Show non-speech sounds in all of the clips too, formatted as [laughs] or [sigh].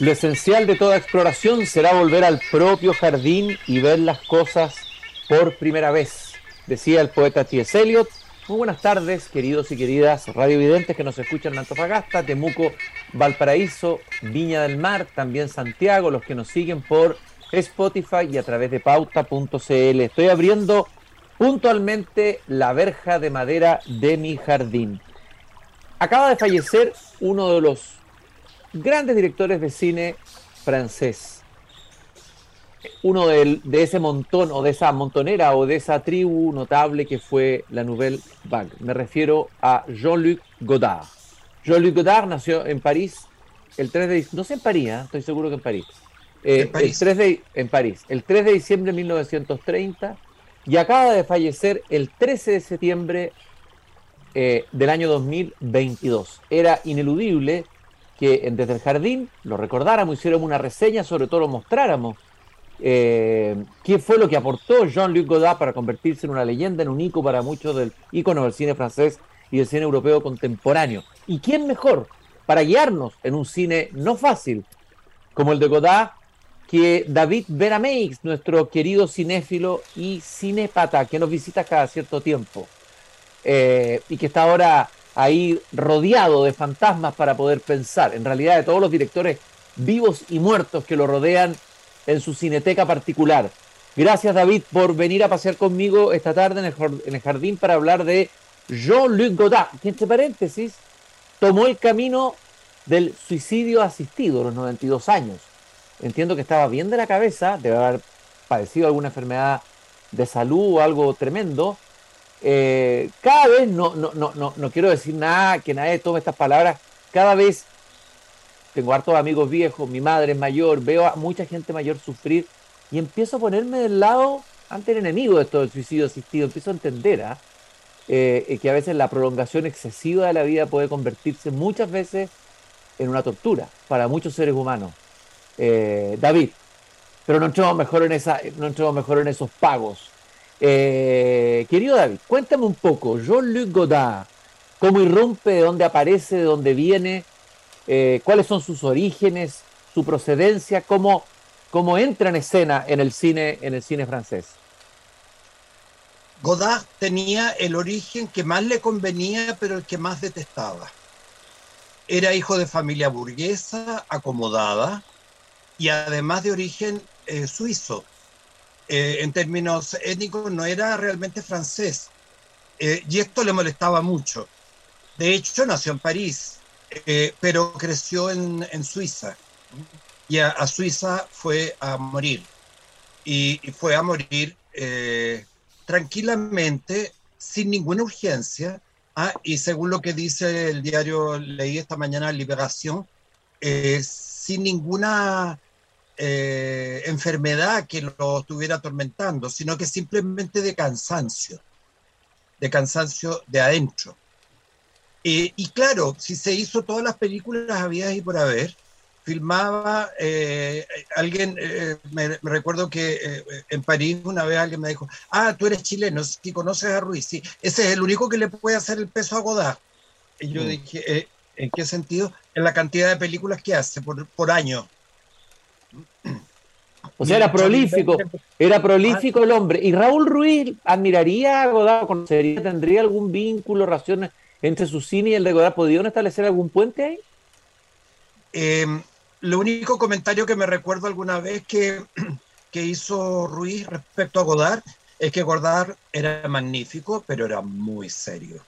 Lo esencial de toda exploración será volver al propio jardín y ver las cosas por primera vez, decía el poeta T.S. Eliot. Muy buenas tardes, queridos y queridas radiovidentes que nos escuchan en Antofagasta, Temuco, Valparaíso, Viña del Mar, también Santiago, los que nos siguen por Spotify y a través de pauta.cl. Estoy abriendo puntualmente la verja de madera de mi jardín. Acaba de fallecer uno de los grandes directores de cine francés. Uno de, ese montón o de esa montonera o de esa tribu notable que fue la Nouvelle Vague. Me refiero a Jean-Luc Godard. Jean-Luc Godard nació en París el 3 de no sé en París, ¿eh? estoy seguro que en París. Eh, en París. El 3 de, en París, el 3 de diciembre de 1930 y acaba de fallecer el 13 de septiembre eh, del año 2022. Era ineludible que desde el jardín lo recordáramos, hiciéramos una reseña, sobre todo lo mostráramos. Eh, ¿Qué fue lo que aportó Jean-Luc Godard para convertirse en una leyenda, en un icono para muchos del ícono del cine francés y del cine europeo contemporáneo? ¿Y quién mejor para guiarnos en un cine no fácil como el de Godard que David Berameix, nuestro querido cinéfilo y cinépata que nos visita cada cierto tiempo eh, y que está ahora ahí rodeado de fantasmas para poder pensar, en realidad de todos los directores vivos y muertos que lo rodean en su cineteca particular. Gracias David por venir a pasear conmigo esta tarde en el, jardín para hablar de Jean-Luc Godard, que entre paréntesis tomó el camino del suicidio asistido a los 92 años. Entiendo que estaba bien de la cabeza, debe haber padecido alguna enfermedad de salud o algo tremendo, eh, cada vez, no, no, no, no, quiero decir nada, que nadie tome estas palabras, cada vez tengo hartos amigos viejos, mi madre es mayor, veo a mucha gente mayor sufrir y empiezo a ponerme del lado ante el enemigo de esto del suicidio asistido, empiezo a entender ¿ah? eh, que a veces la prolongación excesiva de la vida puede convertirse muchas veces en una tortura para muchos seres humanos. Eh, David, pero no entremos mejor en esa, no entremos mejor en esos pagos. Eh, querido David, cuéntame un poco, Jean-Luc Godard, cómo irrumpe, de dónde aparece, de dónde viene, eh, cuáles son sus orígenes, su procedencia, cómo, cómo entra en escena en el cine, en el cine francés. Godard tenía el origen que más le convenía, pero el que más detestaba. Era hijo de familia burguesa, acomodada, y además de origen eh, suizo. Eh, en términos étnicos no era realmente francés. Eh, y esto le molestaba mucho. De hecho, nació en París, eh, pero creció en, Suiza. Y a, Suiza fue a morir. Y, fue a morir tranquilamente, sin ninguna urgencia. Ah, y según lo que dice el diario, leí esta mañana, Liberación, sin ninguna eh, enfermedad que lo estuviera atormentando, sino que simplemente de cansancio, de cansancio de adentro. y claro, si se hizo todas las películas había y por haber, filmaba, eh, alguien, eh, me, recuerdo que en París una vez alguien me dijo, ah, tú eres chileno, si conoces a Ruiz, sí, ese es el único que le puede hacer el peso a Godard. Y yo mm. dije, ¿en qué sentido? En la cantidad de películas que hace por, por año. O sea, era prolífico, era prolífico el hombre. ¿Y Raúl Ruiz admiraría a Godard, conocería, tendría algún vínculo, relación entre su cine y el de Godard? ¿Podrían establecer algún puente ahí? Em, lo único comentario que me recuerdo alguna vez que, [clears throat] que hizo Ruiz respecto a Godard es que Godard era magnífico, pero era muy serio,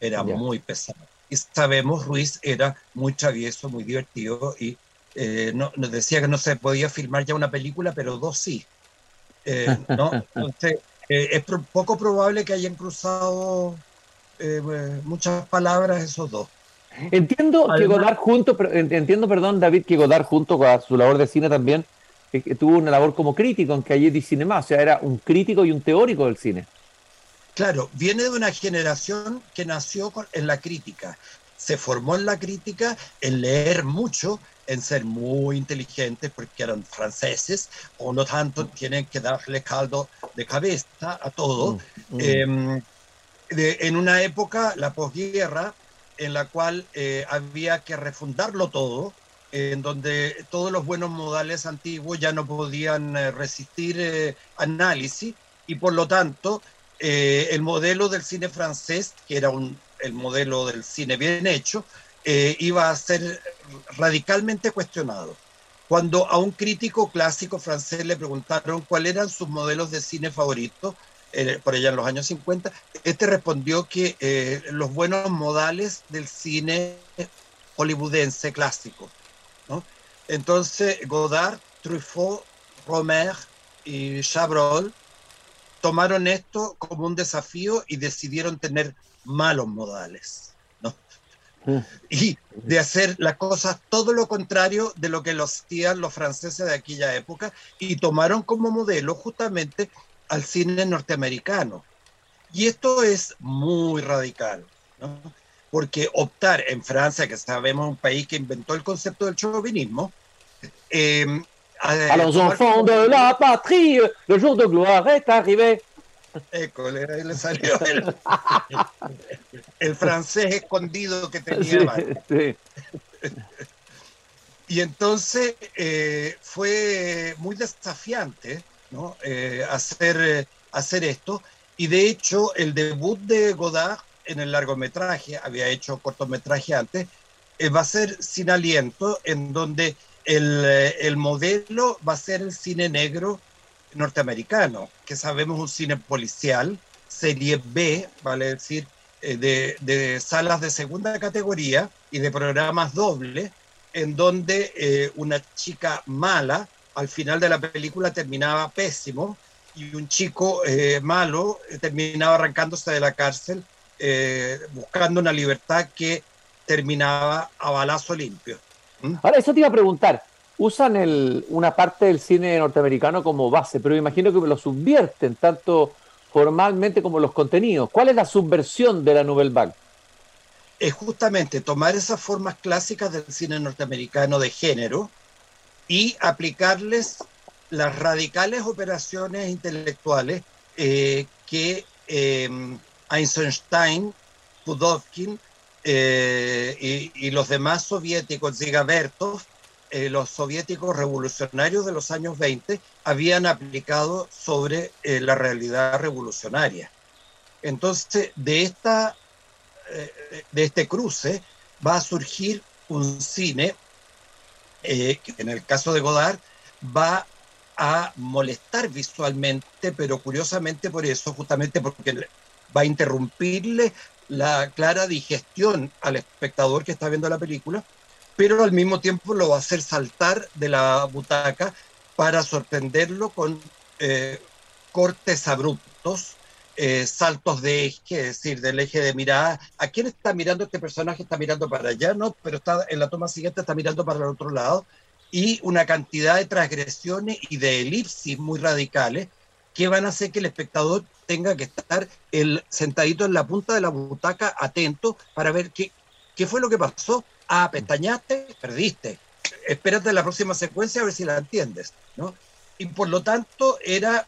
era muy pesado. Y sabemos, Ruiz era muy travieso, muy divertido y eh, no, nos decía que no se podía filmar ya una película, pero dos sí. Eh, ¿no? [laughs] Entonces, eh, es poco probable que hayan cruzado muchas palabras esos dos. Entiendo que Godard junto, entiendo, perdón, David, que Godard junto con su labor de cine también tuvo una labor como crítico en Calle de Cinema, o sea, era un crítico y un teórico del cine. Claro, viene de una generación que nació en la crítica, se formó en la crítica, en leer mucho, en ser muy inteligentes porque eran franceses, o no tanto tienen que darle caldo de cabeza a todo. Mm, mm. Em, en una época, la posguerra, en la cual eh, había que refundarlo todo, en donde todos los buenos modales antiguos ya no podían eh, resistir eh, análisis y por lo tanto eh, el modelo del cine francés, que era un, el modelo del cine bien hecho, iba a ser radicalmente cuestionado. Cuando a un crítico clásico francés le preguntaron cuáles eran sus modelos de cine favoritos, por allá en los años 50, este respondió que los buenos modales del cine hollywoodense clásico. Entonces, Godard, Truffaut, Romer y Chabrol tomaron esto como un desafío y decidieron tener malos modales. Mm. Y de hacer las cosas todo lo contrario de lo que lo hacían los franceses de aquella época y tomaron como modelo justamente al cine norteamericano. Y esto es muy radical. ¿no? porque optar en Francia, que sabemos un país que inventó el concepto del chauvinismo, eh, a, los enfants de la patrie, le jour de gloire est arrivé. [laughs] École, ahí le salió el, el, francés escondido que tenía. Sí, sí. [laughs] Y entonces eh, fue muy desafiante ¿no? eh, hacer, hacer esto. Y de hecho, el debut de Godard en el largometraje, había hecho cortometraje antes, eh, va a ser Sin Aliento, en donde el, eh, el, modelo va a ser el cine negro norteamericano, que sabemos un cine policial, serie B, vale decir, eh, de, de, salas de segunda categoría y de programas dobles, en donde una chica mala al final de la película terminaba pésimo y un chico malo terminaba arrancándose de la cárcel eh, buscando una libertad que terminaba a balazo limpio. ¿Mm? Ahora, eso te iba a preguntar. Usan el, una parte del cine norteamericano como base, pero imagino que lo subvierten tanto formalmente como los contenidos. ¿Cuál es la subversión de la Nouvelle Vague? Es justamente tomar esas formas clásicas del cine norteamericano de género y aplicarles las radicales operaciones intelectuales eh, que eh, Eisenstein, Pudovkin eh, y, los demás soviéticos, Zigabertov, eh, los soviéticos revolucionarios de los años 20 habían aplicado sobre eh, la realidad revolucionaria. Entonces, de, esta, de este cruce va a surgir un cine que en el caso de Godard va a molestar visualmente, pero curiosamente por eso, justamente porque va a interrumpirle la clara digestión al espectador que está viendo la película, pero al mismo tiempo lo va a hacer saltar de la butaca para sorprenderlo con eh, cortes abruptos, eh, saltos de eje, es decir, del eje de mirada. ¿A quién está mirando este personaje? Está mirando para allá, ¿no? Pero está en la toma siguiente está mirando para el otro lado. Y una cantidad de transgresiones y de elipsis muy radicales que van a hacer que el espectador tenga que estar sentadito en la punta de la butaca atento para ver qué, qué fue lo que pasó. Ah, pestañaste, perdiste. Espérate la próxima secuencia a ver si la entiendes, ¿no? Y por lo tanto era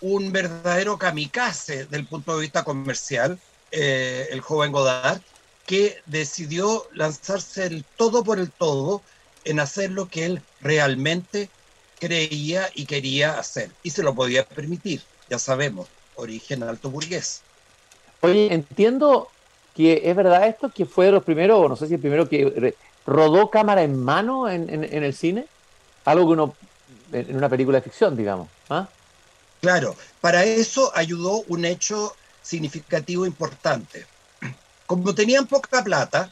un verdadero kamikaze del punto de vista comercial, eh, el joven Godard, que decidió lanzarse el todo por el todo en hacer lo que él realmente creía y quería hacer y se lo podía permitir, ya sabemos, origen alto burgués. Oye, entiendo que es verdad esto, que fue de los primeros, o no sé si el primero que rodó cámara en mano en, el cine, algo que uno, en una película de ficción, digamos. ¿ah? Claro, para eso ayudó un hecho significativo importante. Como tenían poca plata,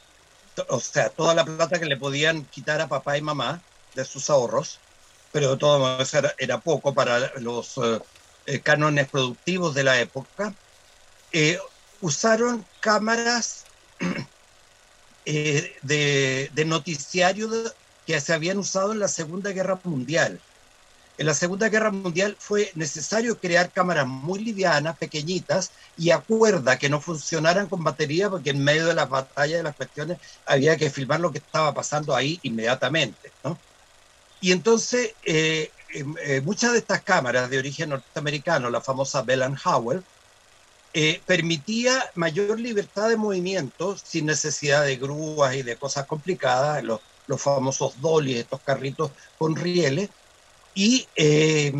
o sea, toda la plata que le podían quitar a papá y mamá de sus ahorros, pero de todas maneras era, poco para los eh, eh, cánones productivos de la época, eh, usaron cámaras [clears throat] de, de, noticiario que se habían usado en la Segunda Guerra Mundial. En la Segunda Guerra Mundial fue necesario crear cámaras muy livianas, pequeñitas y a cuerda, que no funcionaran con batería, porque en medio de las batallas de las cuestiones había que filmar lo que estaba pasando ahí inmediatamente. ¿no? Y entonces, eh, em, eh, muchas de estas cámaras de origen norteamericano, la famosa Bell and Howell, eh, permitía mayor libertad de movimiento sin necesidad de grúas y de cosas complicadas. Los, los famosos dolly, estos carritos con rieles, y, eh,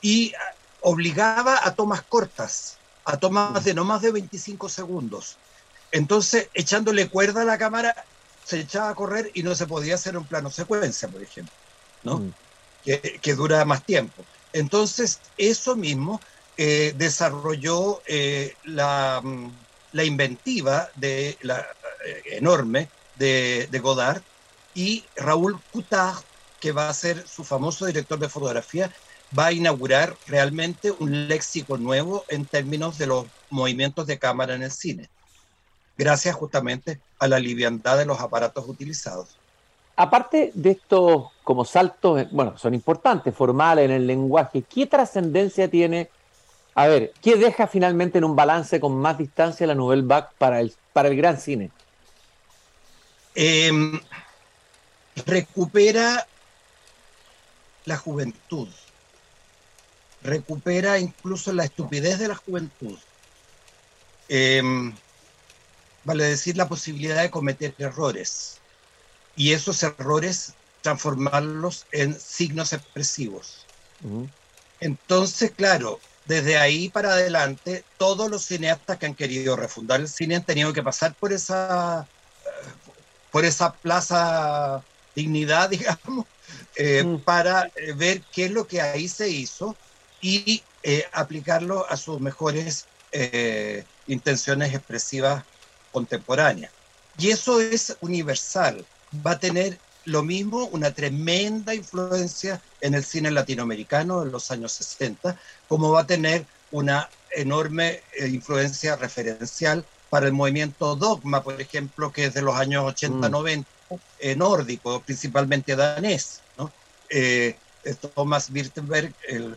y obligaba a tomas cortas, a tomas de no más de 25 segundos. Entonces, echándole cuerda a la cámara, se echaba a correr y no se podía hacer un plano secuencia, por ejemplo, ¿no? Mm. Que, que, dura más tiempo. Entonces, eso mismo eh, desarrolló eh, la, mm, la, inventiva de la eh, enorme de, de, Godard y Raúl Coutard, que va a ser su famoso director de fotografía, va a inaugurar realmente un léxico nuevo en términos de los movimientos de cámara en el cine gracias justamente a la liviandad de los aparatos utilizados. Aparte de estos como saltos, bueno, son importantes, formales en el lenguaje, ¿qué trascendencia tiene? A ver, ¿qué deja finalmente en un balance con más distancia la Nouvelle Vague para el, para el gran cine? Em, recupera la juventud, recupera incluso la estupidez de la juventud. Eh, vale decir, la posibilidad de cometer errores y esos errores transformarlos en signos expresivos. Entonces, claro, desde ahí para adelante, todos los cineastas que han querido refundar el cine han tenido que pasar por esa, por esa plaza dignidad, [laughs] digamos, eh, mm. para eh, ver qué es lo que ahí se hizo y eh, aplicarlo a sus mejores intenciones expresivas contemporánea. Y eso es universal. Va a tener lo mismo, una tremenda influencia en el cine latinoamericano en los años 60, como va a tener una enorme eh, influencia referencial para el movimiento dogma, por ejemplo, que es de los años 80-90, mm. eh, nórdico, principalmente danés. ¿no? Eh, Thomas Wirtenberg, el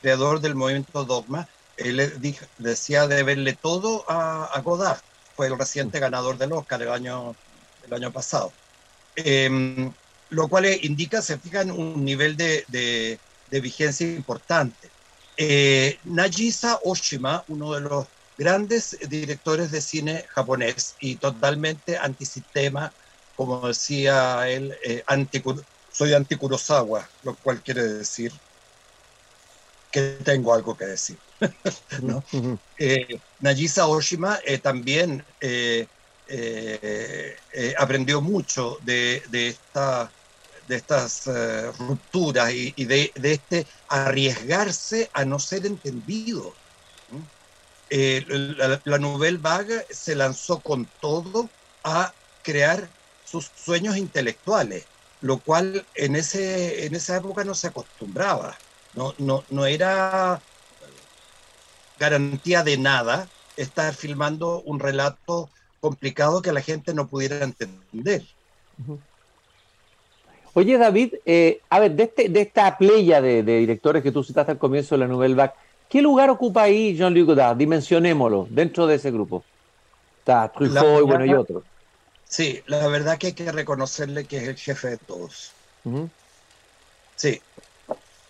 creador del movimiento dogma, él decía de verle todo a, a Godard fue el reciente ganador del Oscar el año, el año pasado. Em, lo cual indica, se fijan, un nivel de, de, vigencia importante. Eh, Nagisa Oshima, uno de los grandes directores de cine japonés y totalmente antisistema, como decía él, eh, anti, soy anti-Kurosawa, lo cual quiere decir que tengo algo que decir. [laughs] ¿no? Eh, Nagisa Oshima eh, también eh, aprendió mucho de, esta, de estas rupturas y, de, este arriesgarse a no ser entendido. la, la Nouvelle Vague se lanzó con todo a crear sus sueños intelectuales, lo cual en, ese, en esa época no se acostumbraba. No, no, no era garantía de nada estar filmando un relato complicado que la gente no pudiera entender. Oye, David, eh, a ver, de, este, de esta playa de, directores que tú citaste al comienzo de la Nouvelle Vague, ¿qué lugar ocupa ahí Jean-Luc Godard? Dimensionémoslo dentro de ese grupo. Está Truffaut y bueno, y otros. Sí, la verdad que hay que reconocerle que es el jefe de todos. Sí.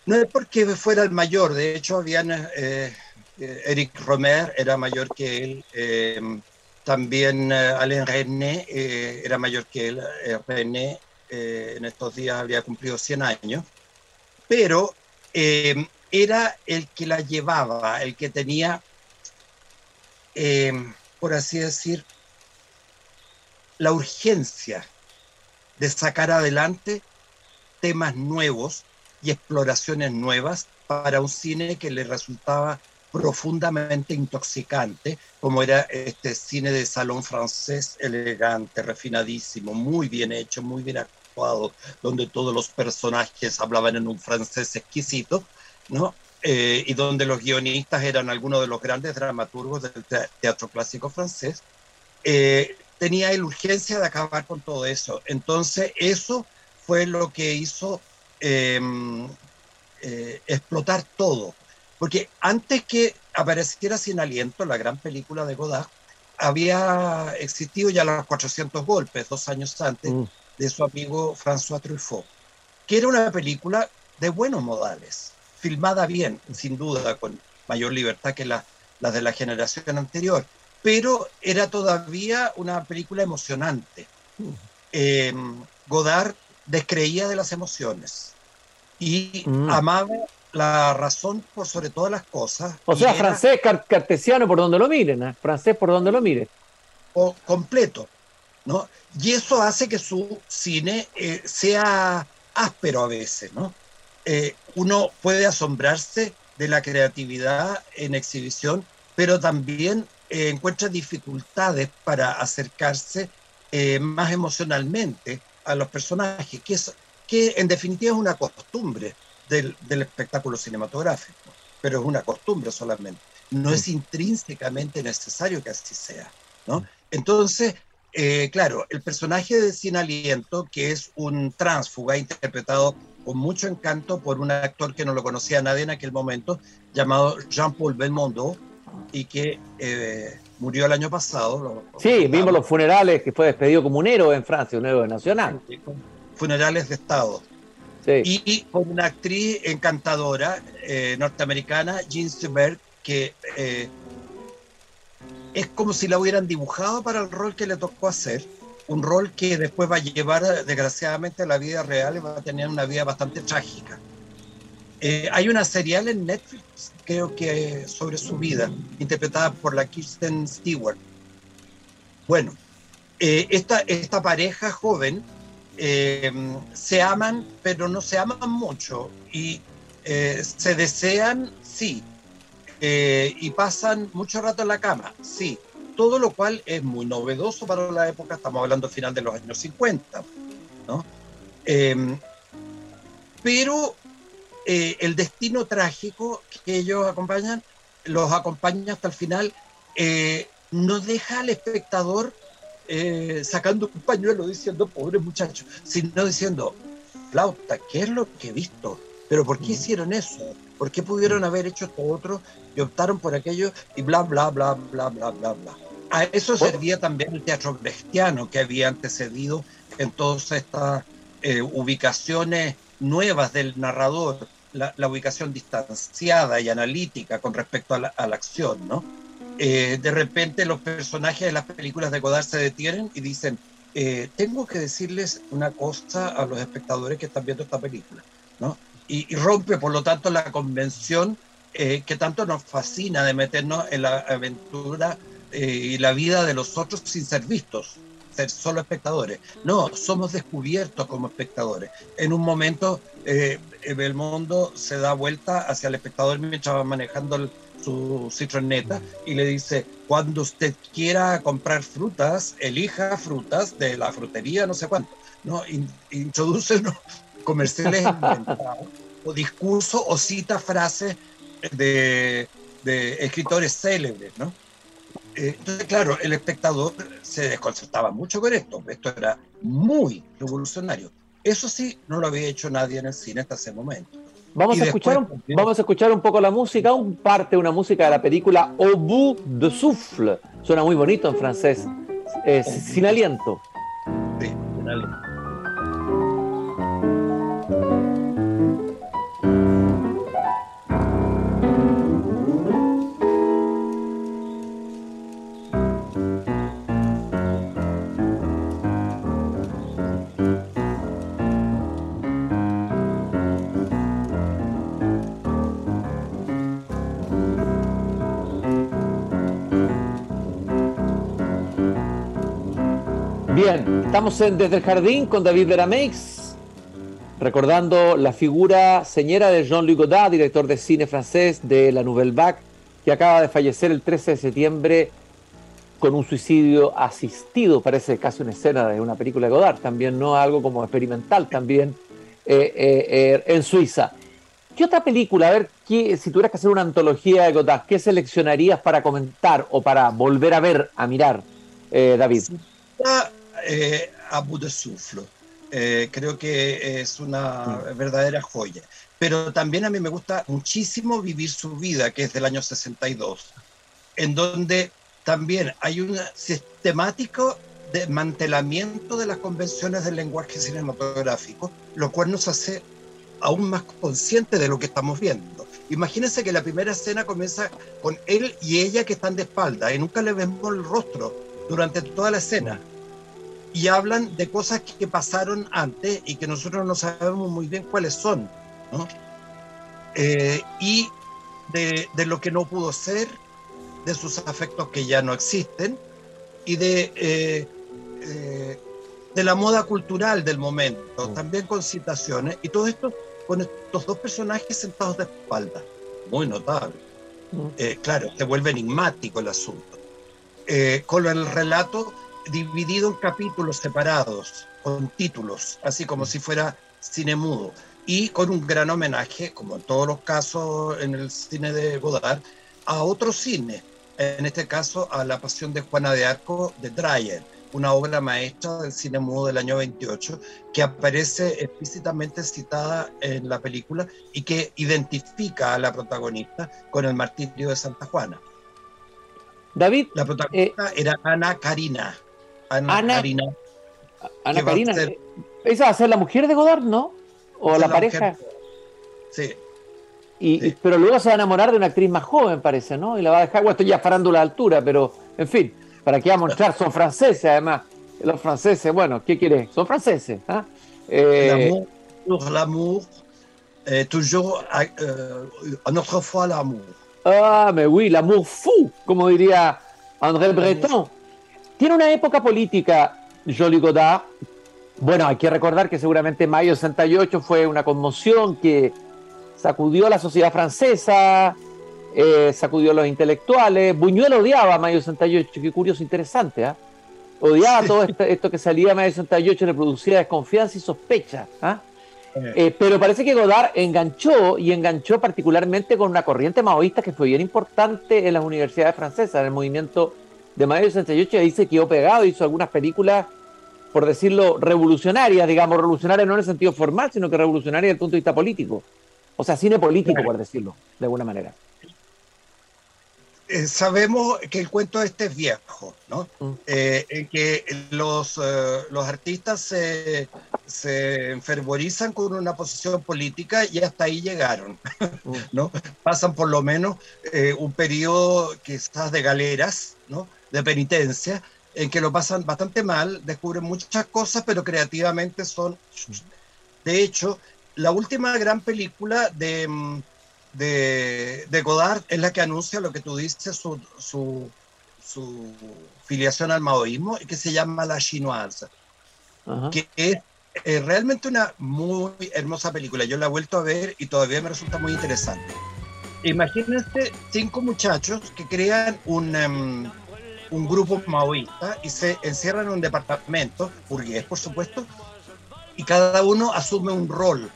No es porque fuera el mayor, de hecho, habían eh, eh, Eric Romer era mayor que él, también eh, Alain René eh, era mayor que él, René en estos días habría cumplido 100 años, pero era el que la llevaba, el que tenía, em, por así decir, la urgencia de sacar adelante temas nuevos y exploraciones nuevas para un cine que le resultaba profundamente intoxicante, como era este cine de salón francés elegante, refinadísimo, muy bien hecho, muy bien actuado, donde todos los personajes hablaban en un francés exquisito, ¿no? Eh, y donde los guionistas eran algunos de los grandes dramaturgos del teatro clásico francés, eh, tenía la urgencia de acabar con todo eso. Entonces, eso fue lo que hizo em, eh, explotar todo. Porque antes que apareciera Sin Aliento, la gran película de Godard, había existido ya los 400 golpes, dos años antes, mm. de su amigo François Truffaut, que era una película de buenos modales, filmada bien, sin duda, con mayor libertad que la, de la generación anterior, pero era todavía una película emocionante. Mm. Em, Godard descreía de las emociones y mm. amaba la razón por sobre todas las cosas. O sea, francés cartesiano por donde lo miren, ¿eh? francés por donde lo miren. O completo, ¿no? Y eso hace que su cine eh, sea áspero a veces, ¿no? Eh, uno puede asombrarse de la creatividad en exhibición, pero también encuentra dificultades para acercarse más emocionalmente a los personajes, que, es, que en definitiva es una costumbre del, espectáculo cinematográfico, pero es una costumbre solamente. No es intrínsecamente necesario que así sea. ¿no? Entonces, eh, claro, el personaje de Sin Aliento, que es un tránsfuga interpretado con mucho encanto por un actor que no lo conocía nadie en aquel momento, llamado Jean-Paul Belmondo, y que eh, murió el año pasado. sí, vimos los funerales, que fue despedido como un héroe en Francia, un héroe nacional. Funerales de Estado. Y con una actriz encantadora eh, norteamericana, Jean Stewart, que eh, es como si la hubieran dibujado para el rol que le tocó hacer. Un rol que después va a llevar, desgraciadamente, a la vida real y va a tener una vida bastante trágica. Eh, hay una serial en Netflix, creo que sobre su vida, interpretada por la Kirsten Stewart. Bueno, esta, esta pareja joven eh, se aman, pero no se aman mucho. Y eh, se desean, sí, eh, y pasan mucho rato en la cama, sí, todo lo cual es muy novedoso para la época, estamos hablando final de los años 50, ¿no? Em, pero el destino trágico que ellos acompañan, los acompaña hasta el final, no deja al espectador eh, sacando un pañuelo diciendo, pobre muchacho, sino diciendo, flauta, ¿qué es lo que he visto? Pero ¿por qué hicieron eso? ¿Por qué pudieron haber hecho esto otro y optaron por aquello y bla, bla, bla, bla, bla, bla, bla? A eso servía también el teatro brechtiano que había antecedido en todas estas eh, ubicaciones nuevas del narrador, la, ubicación distanciada y analítica con respecto a la, a la acción, ¿no? Eh, de repente los personajes de las películas de Godard se detienen y dicen, eh, tengo que decirles una cosa a los espectadores que están viendo esta película. Y, rompe, por lo tanto, la convención eh, que tanto nos fascina de meternos en la aventura y la vida de los otros sin ser vistos, ser solo espectadores. No, somos descubiertos como espectadores. En un momento, el mundo se da vuelta hacia el espectador mientras va manejando el, su citroneta y le dice, cuando usted quiera comprar frutas, elija frutas de la frutería, no sé cuánto. ¿no? introduce [laughs] comerciales inventados, o discurso o cita frases de, escritores célebres. ¿no? Eh, entonces, claro, el espectador se desconcertaba mucho con esto. Esto era muy revolucionario. Eso sí, no lo había hecho nadie en el cine hasta ese momento. Vamos a, escuchar un, vamos a escuchar un poco la música, un parte, una música de la película Au bout de souffle. Suena muy bonito en francés. sin aliento. Sí, sin aliento. Estamos en Desde el Jardín con David Verameix, recordando la figura señora de Jean-Luc Godard, director de cine francés de la Nouvelle Vague, que acaba de fallecer el 13 de septiembre con un suicidio asistido, parece casi una escena de una película de Godard, también no algo como experimental, también eh, eh, eh, en Suiza. ¿Qué otra película, a ver, si tuvieras que hacer una antología de Godard, qué seleccionarías para comentar o para volver a ver, a mirar, David? Eh, Abu de Suflo. Eh, creo que es una mm. verdadera joya. Pero también a mí me gusta muchísimo Vivir su vida, que es del año 62, en donde también hay un sistemático desmantelamiento de las convenciones del lenguaje cinematográfico, lo cual nos hace aún más conscientes de lo que estamos viendo. Imagínense que la primera escena comienza con él y ella que están de espalda y nunca le vemos el rostro durante toda la escena y hablan de cosas que pasaron antes y que nosotros no sabemos muy bien cuáles son, ¿no? Eh, y de, de, lo que no pudo ser, de sus afectos que ya no existen y de, eh, eh, de la moda cultural del momento, mm. también con citaciones, y todo esto con estos dos personajes sentados de espalda, muy notable. Mm. Eh, claro, se vuelve enigmático el asunto. con el relato dividido en capítulos separados, con títulos, así como si fuera cine mudo, y con un gran homenaje, como en todos los casos en el cine de Godard, a otro cine, en este caso a La Pasión de Juana de Arco de Dreyer, una obra maestra del cine mudo del año 28, que aparece explícitamente citada en la película y que identifica a la protagonista con el martirio de Santa Juana. David. La protagonista eh, era Ana Karina. Ana, Karina. Ana Karina. Eh, esa va a ser la mujer de Godard, ¿no? O la, pareja. Sí. Y, Pero luego se va a enamorar de una actriz más joven, parece, ¿no? Y la va a dejar, bueno, esto ya farándula la altura, pero en fin, para que va a mostrar, son franceses además. Los franceses, bueno, ¿qué quiere? Son franceses. ¿ah? Eh, l'amour, eh, toujours, euh, notre fois l'amour. Ah, mais oui, l'amour fou, como diría André Breton. Tiene una época política, Jolie Godard. Bueno, hay que recordar que seguramente mayo 68 fue una conmoción que sacudió a la sociedad francesa, eh, sacudió a los intelectuales. Buñuel odiaba a Mayo 68, qué curioso, interesante. ¿ah? Odiaba todo esto, que salía de Mayo 68, le producía desconfianza y sospecha. ¿ah? Eh, pero parece que Godard enganchó y enganchó particularmente con una corriente maoísta que fue bien importante en las universidades francesas, en el movimiento de Mayo 68, y ahí se quedó pegado, hizo algunas películas, por decirlo, revolucionarias, digamos, revolucionarias no en el sentido formal, sino que revolucionarias desde el punto de vista político. O sea, cine político, por decirlo, de alguna manera. Eh, sabemos que el cuento este es viejo, ¿no? Mm. Eh, que los, eh, los artistas se, se, enfervorizan con una posición política y hasta ahí llegaron, [laughs] mm. ¿no? Pasan por lo menos un periodo quizás de galeras, ¿no? De penitencia, en que lo pasan bastante mal, descubren muchas cosas, pero creativamente son... De hecho, la última gran película de, mm, de, de, Godard es la que anuncia lo que tú dices, su, su, su filiación al maoísmo, y que se llama La Chinoise, que es eh, realmente una muy hermosa película. Yo la he vuelto a ver y todavía me resulta muy interesante. Imagínense cinco muchachos que crean un, em, un grupo maoísta y se encierran en un departamento, burgués por supuesto, y cada uno asume un rol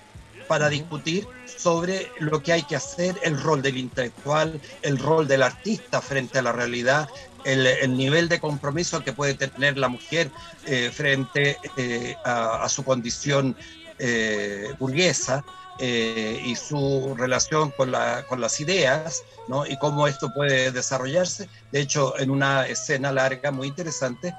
para discutir sobre lo que hay que hacer, el rol del intelectual, el rol del artista frente a la realidad, el, nivel de compromiso que puede tener la mujer eh, frente eh, a, su condición eh, burguesa y su relación con, la, con las ideas, ¿no? y cómo esto puede desarrollarse. De hecho, en una escena larga muy interesante,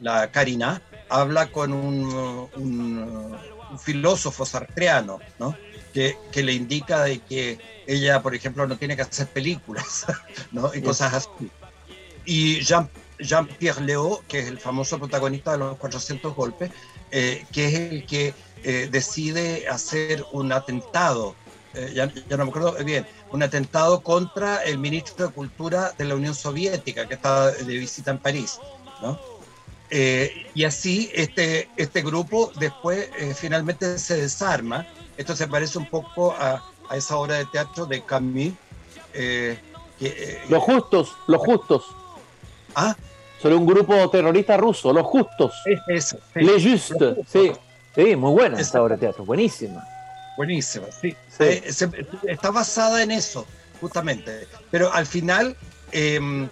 la Karina habla con un un filósofo sartreano, ¿no? Que, que, le indica de que ella, por ejemplo, no tiene que hacer películas, [laughs] ¿no? Y cosas así. Y Jean, Jean-Pierre Léo, que es el famoso protagonista de los 400 golpes, eh, que es el que eh, decide hacer un atentado, eh, ya, ya, no me acuerdo bien, un atentado contra el ministro de Cultura de la Unión Soviética, que está de visita en París, ¿no? Eh, y así este, este grupo después eh, finalmente se desarma. Esto se parece un poco a, a esa obra de teatro de Camus. Eh, los justos, los justos. Ah. Son un grupo terrorista ruso, los justos. Es eso. Les Justes, sí. Sí, muy buena esa obra de teatro, buenísima. Buenísima, sí. está basada en eso, justamente. Pero al final em,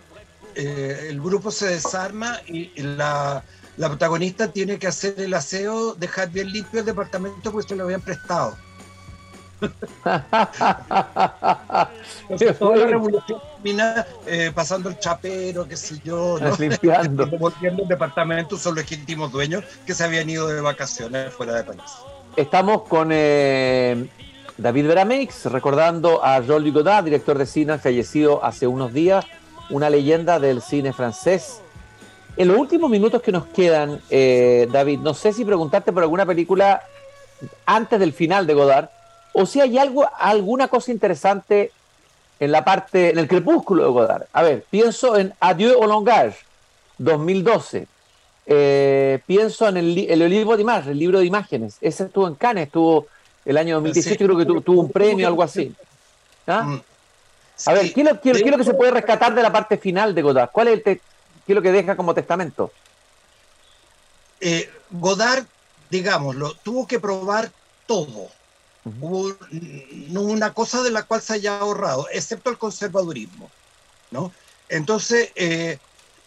eh, el grupo se desarma y la, protagonista tiene que hacer el aseo, dejar bien limpio el departamento porque se lo habían prestado. [laughs] toda la revolución termina eh, pasando el chapero, qué sé yo, [laughs] limpiando. [laughs] Volviendo el departamento son los legítimos dueños que se habían ido de vacaciones fuera de país. Estamos con eh, David Verameix, recordando a Jean-Luc Godard, director de cine fallecido hace unos días una leyenda del cine francés. En los últimos minutos que nos quedan, eh, David, no sé si preguntarte por alguna película antes del final de Godard, o si hay algo, alguna cosa interesante en la parte, en el crepúsculo de Godard. A ver, pienso en Adieu au langage, 2012. Eh, pienso en el, el libro de imágenes, el libro de imágenes. Ese estuvo en Cannes, estuvo el año 2018, creo que tuvo, un premio, algo así. ¿Ah? Mm. A ver, ¿qué es, lo, que se puede rescatar de la parte final de Godard? ¿Cuál es, el qué es lo que deja como testamento? Eh, Godard, digámoslo, tuvo que probar todo. Hubo una cosa de la cual se haya ahorrado, excepto el conservadurismo. ¿no? Entonces, eh,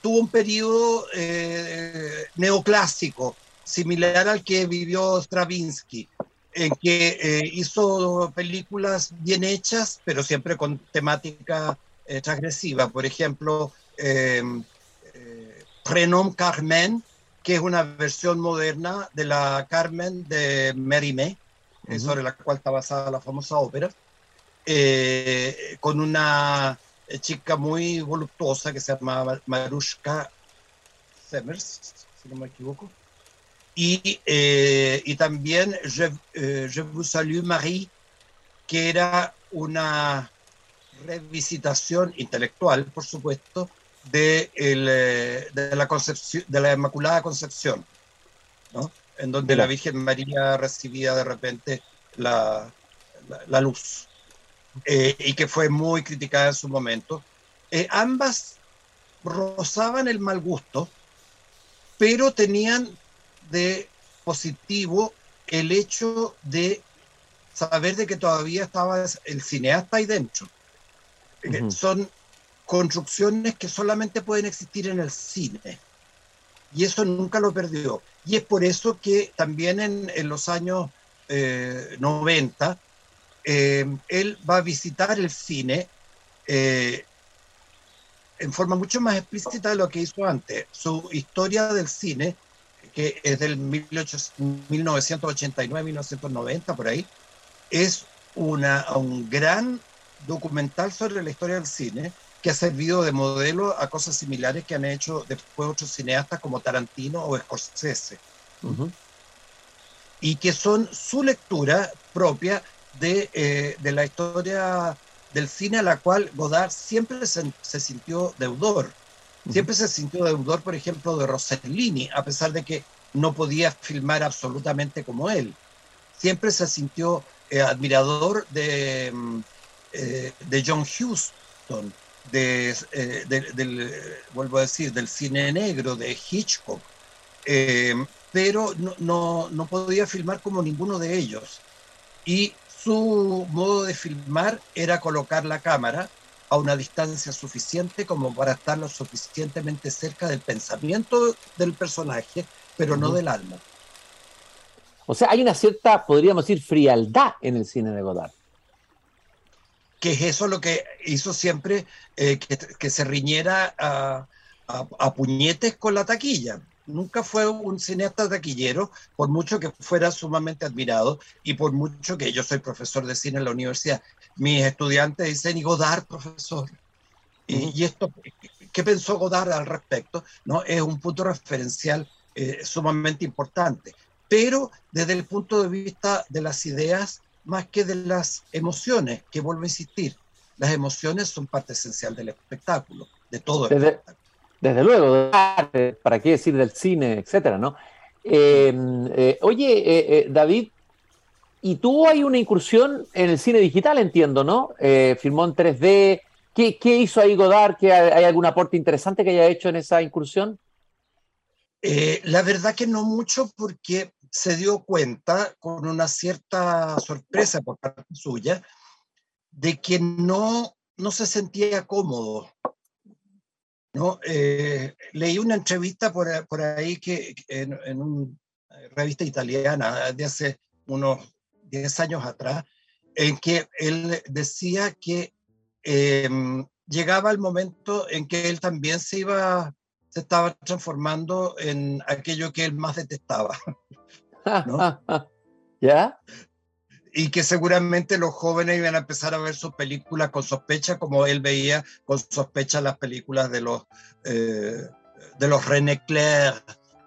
tuvo un periodo eh, neoclásico, similar al que vivió Stravinsky, en que eh, hizo películas bien hechas, pero siempre con temática transgresiva. Por ejemplo, eh, Renom Carmen, que es una versión moderna de la Carmen de Mérimée, sobre la cual está basada la famosa ópera, eh, con una chica muy voluptuosa que se llama Marushka Semers, si no me equivoco. Y, eh, y también Je, eh, Je, vous salue Marie, que era una revisitación intelectual, por supuesto, de, el, de, la, concepción, de la Inmaculada Concepción. ¿no? En donde la Virgen María recibía de repente la, la, luz, eh, y que fue muy criticada en su momento. Eh, ambas rozaban el mal gusto, pero tenían de positivo el hecho de saber de que todavía estaba el cineasta ahí dentro. Eh, son construcciones que solamente pueden existir en el cine. Y eso nunca lo perdió. Y es por eso que también en, los años 90, eh, eh, él va a visitar el cine eh, en forma mucho más explícita de lo que hizo antes. Su historia del cine, que es del 1989-1990, por ahí, es una, un gran documental sobre la historia del cine que ha servido de modelo a cosas similares que han hecho después otros cineastas como Tarantino o Scorsese. Y que son su lectura propia de, eh, de, la historia del cine a la cual Godard siempre se, se sintió deudor. Siempre se sintió deudor, por ejemplo, de Rossellini, a pesar de que no podía filmar absolutamente como él. Siempre se sintió eh, admirador de, mm, eh, de John Huston, de, eh, del, vuelvo a decir, del cine negro, de Hitchcock, eh, pero no, no, no, podía filmar como ninguno de ellos. Y su modo de filmar era colocar la cámara a una distancia suficiente como para estar lo suficientemente cerca del pensamiento del personaje, pero no del alma. O sea, hay una cierta, podríamos decir, frialdad en el cine de Godard que es eso lo que hizo siempre eh, que, se riñera a, puñetes con la taquilla. Nunca fue un cineasta taquillero, por mucho que fuera sumamente admirado y por mucho que yo soy profesor de cine en la universidad. Mis estudiantes dicen, y Godard, profesor. Y, esto, ¿qué pensó Godard al respecto? ¿No? Es un punto referencial eh, sumamente importante. Pero desde el punto de vista de las ideas, más que de las emociones, que vuelvo a insistir, las emociones son parte esencial del espectáculo, de todo el desde, espectáculo. Desde luego, para qué decir del cine, etcétera, ¿no? Eh, eh, oye, eh, David, y tuvo ahí una incursión en el cine digital, entiendo, ¿no? filmó en 3D. ¿Qué, ¿Qué, hizo ahí Godard? ¿Que hay algún aporte interesante que haya hecho en esa incursión? la verdad que no mucho porque se dio cuenta con una cierta sorpresa por parte suya de que no, no se sentía cómodo. ¿no? Eh, leí una entrevista por, por ahí que en, una revista italiana de hace unos 10 años atrás, en que él decía que em, llegaba el momento en que él también se iba, se estaba transformando en aquello que él más detestaba. [laughs] [laughs] ¿Ya? Y que seguramente los jóvenes iban a empezar a ver sus películas con sospecha, como él veía con sospecha las películas de los, eh, de los René Clair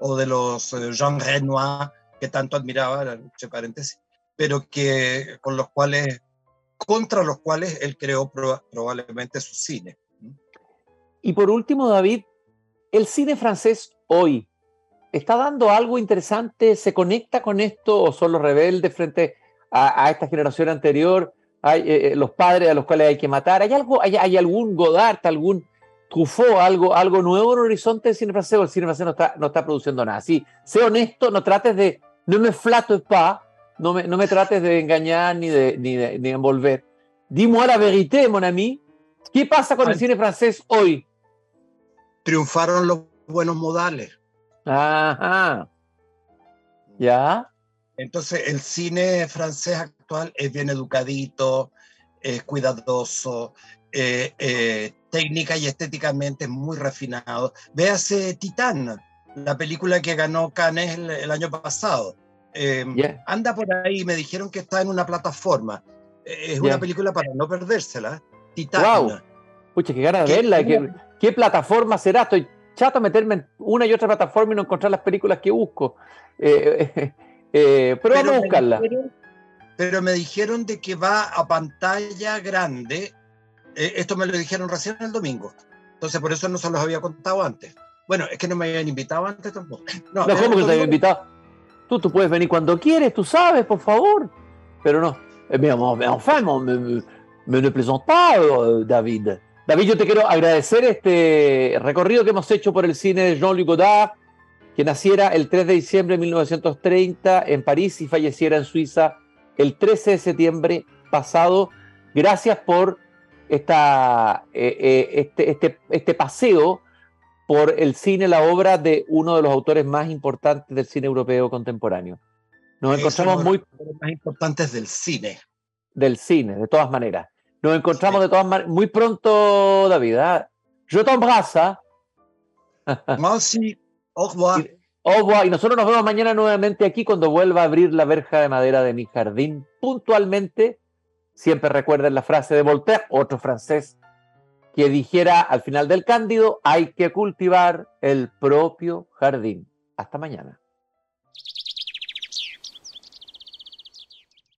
o de los eh, Jean Renoir, que tanto admiraba, entre paréntesis, pero que, con los cuales, contra los cuales él creó probablemente su cine. Y por último, David, el cine francés hoy está dando algo interesante, se conecta con esto o son los rebeldes frente a, esta generación anterior, hay eh, eh, los padres a los cuales hay que matar, hay algo, hay, hay algún Godard, algún Truffaut, algo, algo nuevo en el horizonte del cine francés o el cine francés no está, no está produciendo nada. Sí, sé honesto, no trates de, no me flato pa, no me, no me trates de engañar ni de, ni de, ni envolver. Dis-moi la vérité, mon ami. ¿Qué pasa con el cine francés hoy? Triunfaron los buenos modales. Ajá. ¿Ya? Entonces, el cine francés actual es bien educadito, es cuidadoso, eh, eh, técnica y estéticamente muy refinado. Véase Titán, la película que ganó Cannes el, año pasado. Em, anda por ahí, me dijeron que está en una plataforma. Es una película para no perdérsela. Titán. Wow. Pucha, qué ganas de verla. ¿Qué, ¿Qué, plataforma será? Estoy chato meterme en una y otra plataforma y no encontrar las películas que busco. Eh, eh, pero, vamos a buscarla. pero me dijeron de que va a pantalla grande. Eh, esto me lo dijeron recién el domingo. Entonces, por eso no se los había contado antes. Bueno, es que no me habían invitado antes tampoco. [laughs] No, no ¿cómo que te habían invitado? Tú, tú puedes venir cuando quieres, tú sabes, por favor. Pero no. Mais, enfin, me, me ne plaisante pas, David. David, yo te quiero agradecer este recorrido que hemos hecho por el cine de Jean-Luc Godard, que naciera el 3 de diciembre de 1930 en París y falleciera en Suiza el 13 de septiembre pasado. Gracias por esta, eh, eh, este, este, este paseo por el cine, la obra de uno de los autores más importantes del cine europeo contemporáneo. Nos encontramos muy... más importantes del cine. Del cine, de todas maneras. Nos encontramos de todas maneras muy pronto, David. ¿eh? Yo te abrazo. [laughs] Merci. Au revoir. Au revoir. Y nosotros nos vemos mañana nuevamente aquí cuando vuelva a abrir la verja de madera de mi jardín puntualmente. Siempre recuerden la frase de Voltaire, otro francés, que dijera al final del Cándido, hay que cultivar el propio jardín. Hasta mañana.